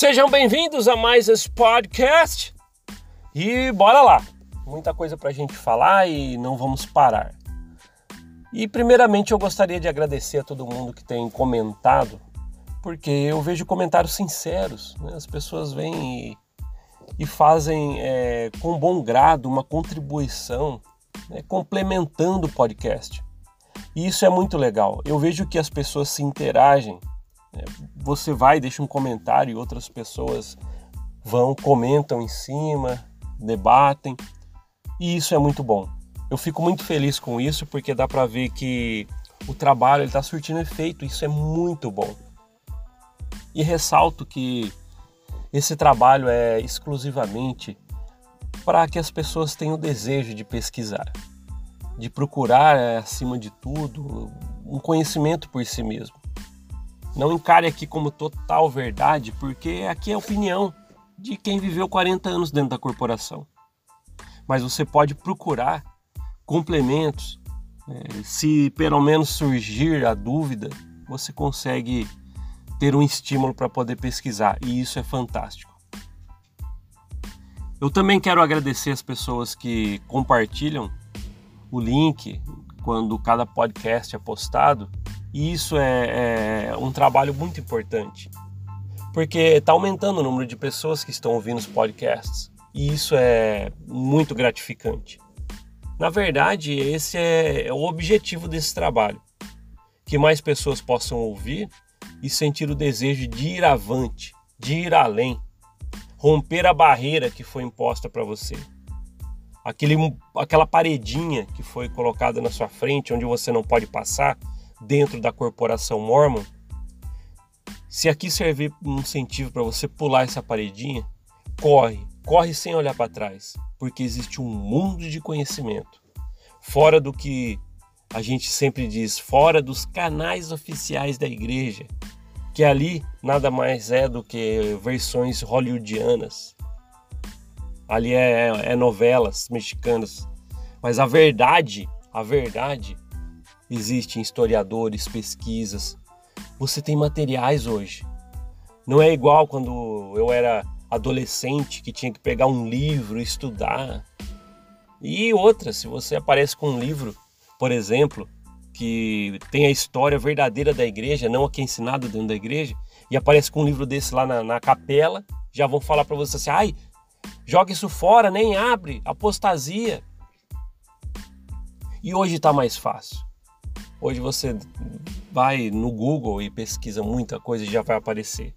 Sejam bem-vindos a mais esse podcast e bora lá! Muita coisa para a gente falar e não vamos parar. E primeiramente eu gostaria de agradecer a todo mundo que tem comentado, porque eu vejo comentários sinceros, né? as pessoas vêm e, e fazem é, com bom grado uma contribuição, né? complementando o podcast. E isso é muito legal. Eu vejo que as pessoas se interagem você vai, deixa um comentário e outras pessoas vão, comentam em cima, debatem, e isso é muito bom. Eu fico muito feliz com isso porque dá para ver que o trabalho está surtindo efeito, isso é muito bom. E ressalto que esse trabalho é exclusivamente para que as pessoas tenham o desejo de pesquisar, de procurar, acima de tudo, um conhecimento por si mesmo. Não encare aqui como total verdade, porque aqui é a opinião de quem viveu 40 anos dentro da corporação. Mas você pode procurar complementos. Né? Se pelo menos surgir a dúvida, você consegue ter um estímulo para poder pesquisar, e isso é fantástico. Eu também quero agradecer as pessoas que compartilham o link quando cada podcast é postado e isso é, é um trabalho muito importante, porque está aumentando o número de pessoas que estão ouvindo os podcasts. E isso é muito gratificante. Na verdade, esse é, é o objetivo desse trabalho: que mais pessoas possam ouvir e sentir o desejo de ir avante, de ir além, romper a barreira que foi imposta para você. Aquele, aquela paredinha que foi colocada na sua frente, onde você não pode passar, dentro da corporação Mormon, se aqui servir um incentivo para você pular essa paredinha, corre, corre sem olhar para trás, porque existe um mundo de conhecimento. Fora do que a gente sempre diz, fora dos canais oficiais da igreja, que ali nada mais é do que versões hollywoodianas. Ali é, é novelas mexicanas, mas a verdade, a verdade Existem historiadores, pesquisas. Você tem materiais hoje. Não é igual quando eu era adolescente que tinha que pegar um livro estudar. E outra, se você aparece com um livro, por exemplo, que tem a história verdadeira da igreja, não a que é ensinada dentro da igreja, e aparece com um livro desse lá na, na capela, já vão falar para você assim: ai, joga isso fora, nem abre, apostasia. E hoje está mais fácil. Hoje você vai no Google e pesquisa muita coisa e já vai aparecer.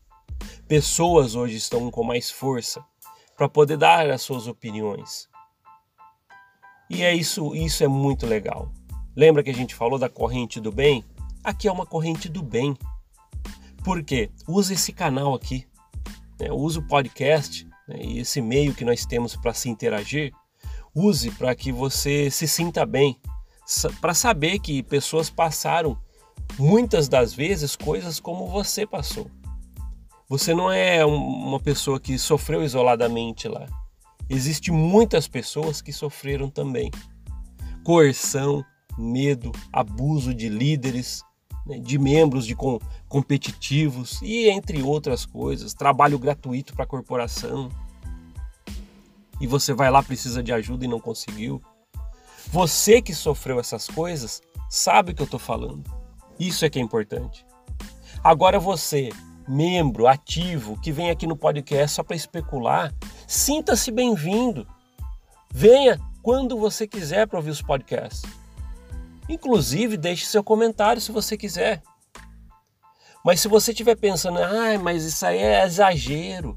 Pessoas hoje estão com mais força para poder dar as suas opiniões. E é isso, isso é muito legal. Lembra que a gente falou da corrente do bem? Aqui é uma corrente do bem. Por quê? Use esse canal aqui. Né? Use o podcast né? e esse meio que nós temos para se interagir. Use para que você se sinta bem, para saber que pessoas passaram muitas das vezes coisas como você passou. Você não é uma pessoa que sofreu isoladamente lá. Existem muitas pessoas que sofreram também. Coerção, medo, abuso de líderes, né, de membros de com, competitivos e entre outras coisas, trabalho gratuito para a corporação. E você vai lá precisa de ajuda e não conseguiu. Você que sofreu essas coisas sabe o que eu estou falando. Isso é que é importante. Agora você, membro ativo, que vem aqui no podcast só para especular, sinta-se bem-vindo. Venha quando você quiser para ouvir os podcasts. Inclusive, deixe seu comentário se você quiser. Mas se você estiver pensando, ah, mas isso aí é exagero,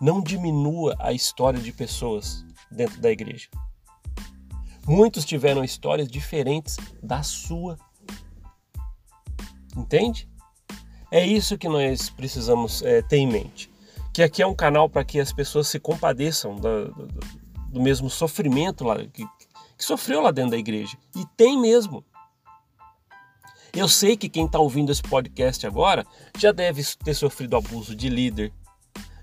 não diminua a história de pessoas dentro da igreja. Muitos tiveram histórias diferentes da sua. Entende? É isso que nós precisamos é, ter em mente. Que aqui é um canal para que as pessoas se compadeçam do, do, do mesmo sofrimento lá, que, que sofreu lá dentro da igreja. E tem mesmo. Eu sei que quem está ouvindo esse podcast agora já deve ter sofrido abuso de líder,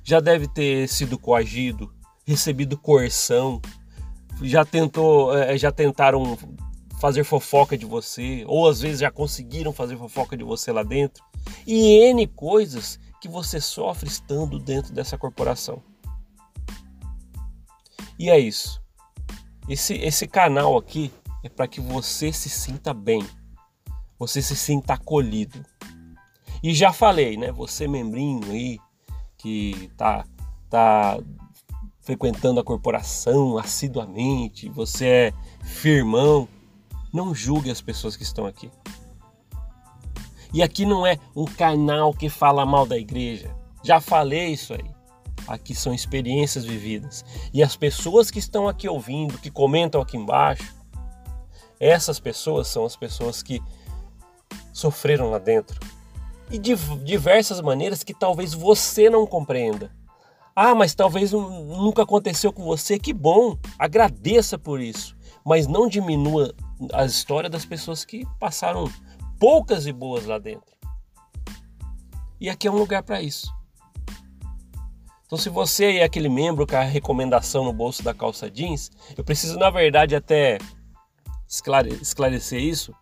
já deve ter sido coagido, recebido coerção, já tentou, é, já tentaram fazer fofoca de você, ou às vezes já conseguiram fazer fofoca de você lá dentro, e N coisas que você sofre estando dentro dessa corporação. E é isso. Esse, esse canal aqui é para que você se sinta bem, você se sinta acolhido. E já falei, né? Você membrinho aí que tá, tá frequentando a corporação assiduamente, você é firmão, não julgue as pessoas que estão aqui. E aqui não é um canal que fala mal da igreja. Já falei isso aí. Aqui são experiências vividas. E as pessoas que estão aqui ouvindo, que comentam aqui embaixo, essas pessoas são as pessoas que sofreram lá dentro. E de diversas maneiras que talvez você não compreenda. Ah, mas talvez nunca aconteceu com você. Que bom, agradeça por isso. Mas não diminua a história das pessoas que passaram poucas e boas lá dentro. E aqui é um lugar para isso. Então, se você é aquele membro com a recomendação no bolso da calça jeans, eu preciso, na verdade, até esclarecer isso.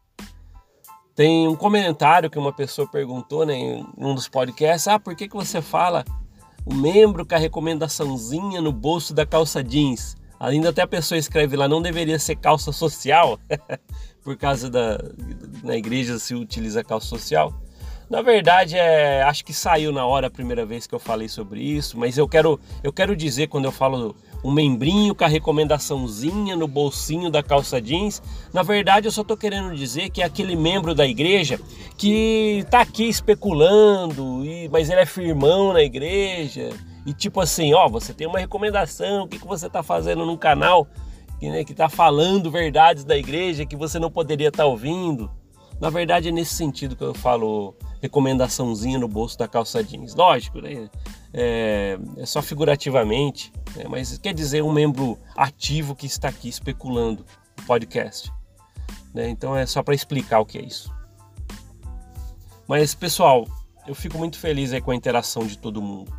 Tem um comentário que uma pessoa perguntou né, em um dos podcasts: Ah, por que, que você fala o membro com a recomendaçãozinha no bolso da calça jeans? Ainda até a pessoa escreve lá, não deveria ser calça social, por causa da. Na igreja se utiliza calça social. Na verdade, é, acho que saiu na hora a primeira vez que eu falei sobre isso, mas eu quero, eu quero dizer quando eu falo um membrinho com a recomendaçãozinha no bolsinho da calça jeans, na verdade eu só estou querendo dizer que é aquele membro da igreja que está aqui especulando, e, mas ele é firmão na igreja, e tipo assim, ó, você tem uma recomendação, o que, que você está fazendo num canal que né, está falando verdades da igreja que você não poderia estar tá ouvindo. Na verdade é nesse sentido que eu falo recomendaçãozinha no bolso da calça jeans. Lógico, né? É, é só figurativamente, né? mas quer dizer um membro ativo que está aqui especulando o podcast. Né? Então é só para explicar o que é isso. Mas pessoal, eu fico muito feliz aí com a interação de todo mundo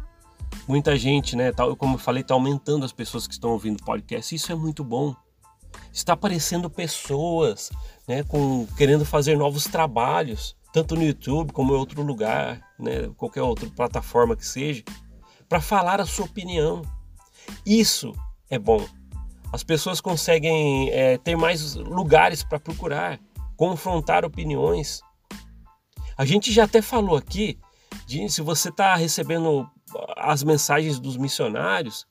muita gente, né, tal, como eu falei, está aumentando as pessoas que estão ouvindo podcast. Isso é muito bom. Está aparecendo pessoas, né, com querendo fazer novos trabalhos, tanto no YouTube como em outro lugar, né, qualquer outra plataforma que seja, para falar a sua opinião. Isso é bom. As pessoas conseguem é, ter mais lugares para procurar, confrontar opiniões. A gente já até falou aqui de se você está recebendo as mensagens dos missionários,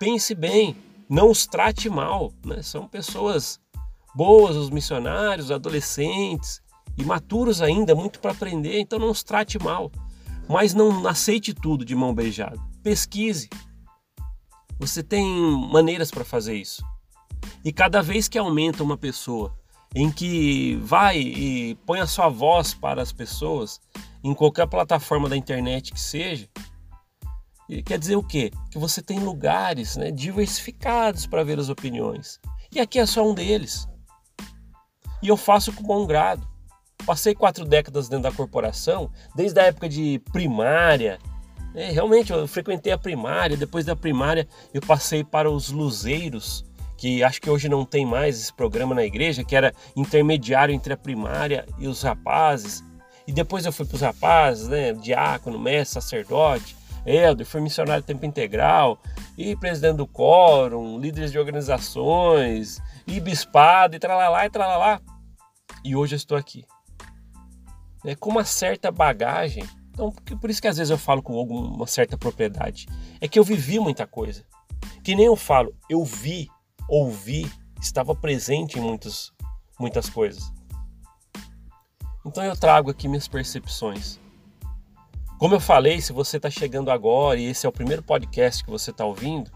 pense bem, não os trate mal. Né? São pessoas boas, os missionários, adolescentes, imaturos ainda, muito para aprender, então não os trate mal. Mas não aceite tudo de mão beijada. Pesquise. Você tem maneiras para fazer isso. E cada vez que aumenta uma pessoa em que vai e põe a sua voz para as pessoas, em qualquer plataforma da internet que seja, quer dizer o quê? Que você tem lugares né, diversificados para ver as opiniões. E aqui é só um deles. E eu faço com bom grado. Passei quatro décadas dentro da corporação, desde a época de primária. É, realmente, eu frequentei a primária. Depois da primária, eu passei para os luzeiros, que acho que hoje não tem mais esse programa na igreja, que era intermediário entre a primária e os rapazes. E depois eu fui para os rapazes, né, diácono, mestre, sacerdote. Helder, foi missionário tempo integral, e presidente do quórum, líderes de organizações, e bispado, e tralalá, e tralalá. E hoje eu estou aqui. É, com uma certa bagagem. Então, por isso que às vezes eu falo com alguma certa propriedade. É que eu vivi muita coisa. Que nem eu falo, eu vi, ouvi, estava presente em muitos, muitas coisas. Então eu trago aqui minhas percepções. Como eu falei, se você está chegando agora e esse é o primeiro podcast que você está ouvindo,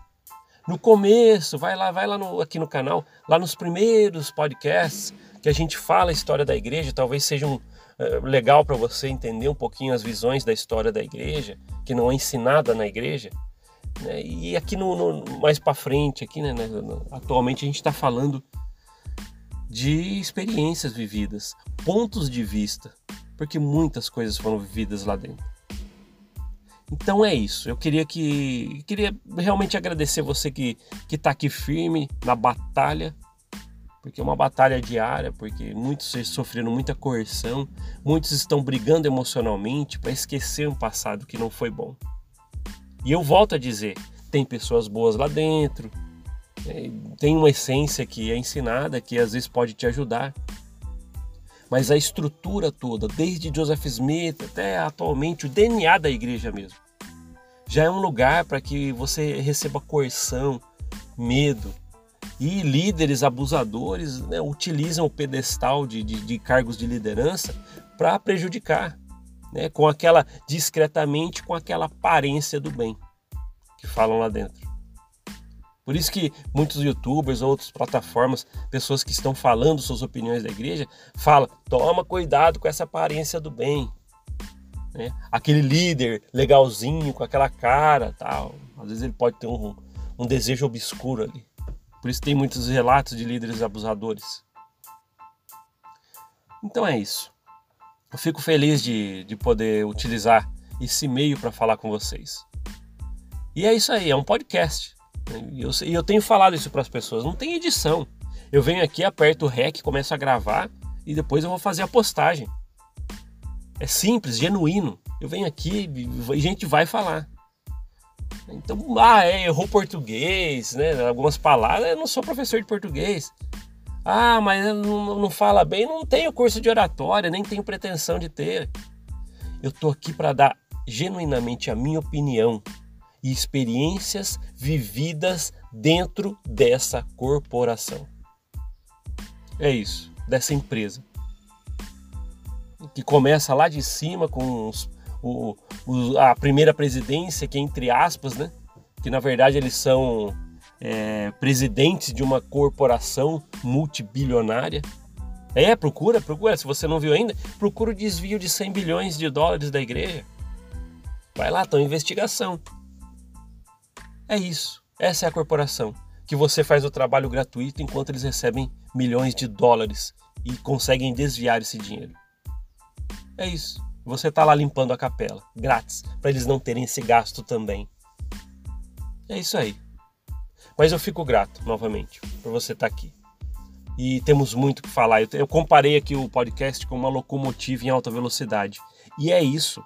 no começo, vai lá, vai lá no, aqui no canal, lá nos primeiros podcasts que a gente fala a história da igreja, talvez seja um, uh, legal para você entender um pouquinho as visões da história da igreja, que não é ensinada na igreja. Né? E aqui no, no mais para frente, aqui, né, né, atualmente a gente está falando de experiências vividas, pontos de vista, porque muitas coisas foram vividas lá dentro. Então é isso. Eu queria que queria realmente agradecer você que que está aqui firme na batalha, porque é uma batalha diária, porque muitos sofreram muita coerção, muitos estão brigando emocionalmente para esquecer um passado que não foi bom. E eu volto a dizer, tem pessoas boas lá dentro, é, tem uma essência que é ensinada que às vezes pode te ajudar. Mas a estrutura toda, desde Joseph Smith até atualmente o DNA da igreja mesmo, já é um lugar para que você receba coerção, medo, e líderes abusadores né, utilizam o pedestal de, de, de cargos de liderança para prejudicar, né, com aquela discretamente, com aquela aparência do bem que falam lá dentro. Por isso que muitos youtubers, outras plataformas, pessoas que estão falando suas opiniões da igreja, falam: toma cuidado com essa aparência do bem. Né? Aquele líder legalzinho, com aquela cara tal. Às vezes ele pode ter um, um desejo obscuro ali. Por isso tem muitos relatos de líderes abusadores. Então é isso. Eu fico feliz de, de poder utilizar esse meio para falar com vocês. E é isso aí, é um podcast. E eu, eu tenho falado isso para as pessoas. Não tem edição. Eu venho aqui, aperto o REC, começo a gravar e depois eu vou fazer a postagem. É simples, genuíno. Eu venho aqui e a gente vai falar. Então, ah, é, errou português, né? Algumas palavras, eu não sou professor de português. Ah, mas não, não fala bem, não tenho curso de oratória, nem tenho pretensão de ter. Eu tô aqui para dar genuinamente a minha opinião e experiências vividas dentro dessa corporação. É isso, dessa empresa. Que começa lá de cima com os o, o, a primeira presidência, que entre aspas, né? Que na verdade eles são é, presidentes de uma corporação multibilionária. É, procura, procura. Se você não viu ainda, procura o desvio de 100 bilhões de dólares da igreja. Vai lá, tá investigação. É isso. Essa é a corporação. Que você faz o trabalho gratuito enquanto eles recebem milhões de dólares e conseguem desviar esse dinheiro. É isso. Você está lá limpando a capela, grátis, para eles não terem esse gasto também. É isso aí. Mas eu fico grato, novamente, por você estar tá aqui. E temos muito que falar. Eu, eu comparei aqui o podcast com uma locomotiva em alta velocidade. E é isso.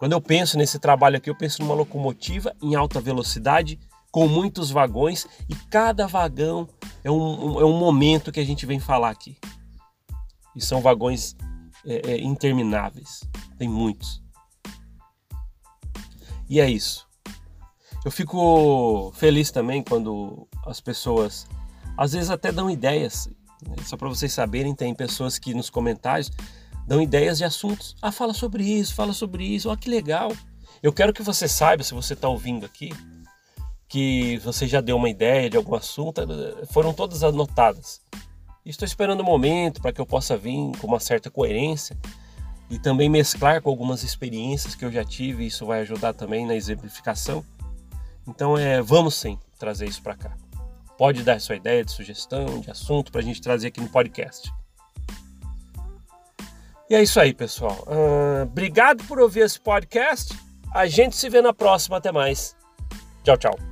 Quando eu penso nesse trabalho aqui, eu penso numa locomotiva em alta velocidade, com muitos vagões, e cada vagão é um, é um momento que a gente vem falar aqui. E são vagões é, é, intermináveis. Tem muitos. E é isso. Eu fico feliz também quando as pessoas, às vezes até dão ideias. Né? Só para vocês saberem, tem pessoas que nos comentários dão ideias de assuntos. Ah, fala sobre isso, fala sobre isso. Olha que legal. Eu quero que você saiba, se você está ouvindo aqui, que você já deu uma ideia de algum assunto, foram todas anotadas. Estou esperando o um momento para que eu possa vir com uma certa coerência e também mesclar com algumas experiências que eu já tive, isso vai ajudar também na exemplificação. Então, é, vamos sim trazer isso para cá. Pode dar sua ideia de sugestão, de assunto para a gente trazer aqui no podcast. E é isso aí, pessoal. Uh, obrigado por ouvir esse podcast. A gente se vê na próxima. Até mais. Tchau, tchau.